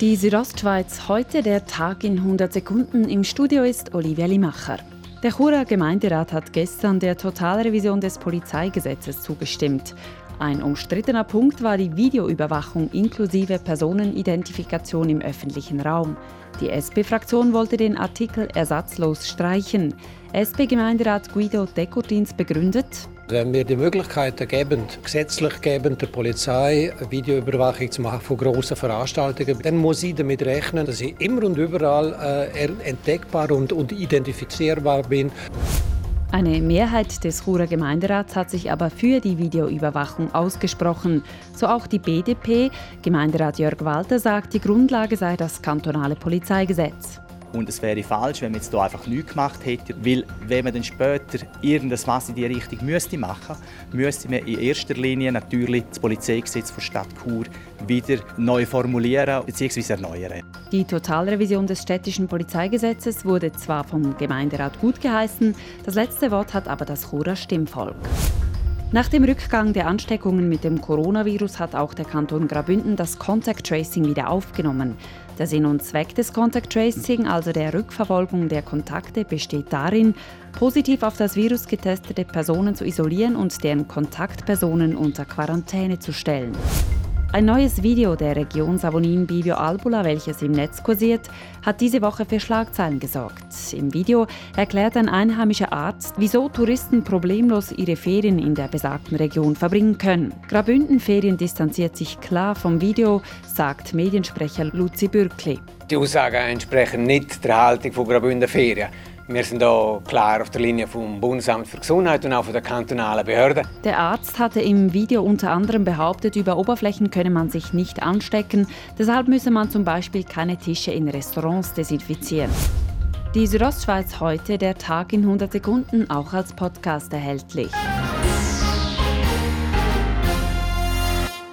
Die Südostschweiz, heute der Tag in 100 Sekunden. Im Studio ist Olivia Limacher. Der Churer Gemeinderat hat gestern der Totalrevision des Polizeigesetzes zugestimmt. Ein umstrittener Punkt war die Videoüberwachung inklusive Personenidentifikation im öffentlichen Raum. Die SP-Fraktion wollte den Artikel ersatzlos streichen. SP-Gemeinderat Guido Dekurtins begründet, wenn wir die Möglichkeit geben, gesetzlich geben, der Polizei Videoüberwachung zu machen von grossen Veranstaltungen, dann muss sie damit rechnen, dass ich immer und überall äh, entdeckbar und, und identifizierbar bin. Eine Mehrheit des Churer Gemeinderats hat sich aber für die Videoüberwachung ausgesprochen. So auch die BDP. Gemeinderat Jörg Walter sagt, die Grundlage sei das kantonale Polizeigesetz. Und es wäre falsch, wenn man jetzt hier einfach nichts gemacht hätte, weil wenn man dann später irgendetwas in diese Richtung müsste machen müsste, man in erster Linie natürlich das Polizeigesetz der Stadt Chur wieder neu formulieren bzw. erneuern. Die Totalrevision des städtischen Polizeigesetzes wurde zwar vom Gemeinderat gut geheißen, das letzte Wort hat aber das Churer Stimmvolk. Nach dem Rückgang der Ansteckungen mit dem Coronavirus hat auch der Kanton Graubünden das Contact Tracing wieder aufgenommen. Der Sinn und Zweck des Contact Tracing, also der Rückverfolgung der Kontakte, besteht darin, positiv auf das Virus getestete Personen zu isolieren und deren Kontaktpersonen unter Quarantäne zu stellen. Ein neues Video der Region Savonin Bivio Albula, welches im Netz kursiert, hat diese Woche für Schlagzeilen gesorgt. Im Video erklärt ein einheimischer Arzt, wieso Touristen problemlos ihre Ferien in der besagten Region verbringen können. Grabünden Ferien distanziert sich klar vom Video, sagt Mediensprecher Luzi Bürkli. Die Aussagen entsprechen nicht der Haltung von Grabünden Ferien. Wir sind hier klar auf der Linie vom Bundesamt für Gesundheit und auch von der kantonalen Behörden. Der Arzt hatte im Video unter anderem behauptet, über Oberflächen könne man sich nicht anstecken. Deshalb müsse man zum Beispiel keine Tische in Restaurants desinfizieren. Die Südostschweiz heute, der Tag in 100 Sekunden, auch als Podcast erhältlich.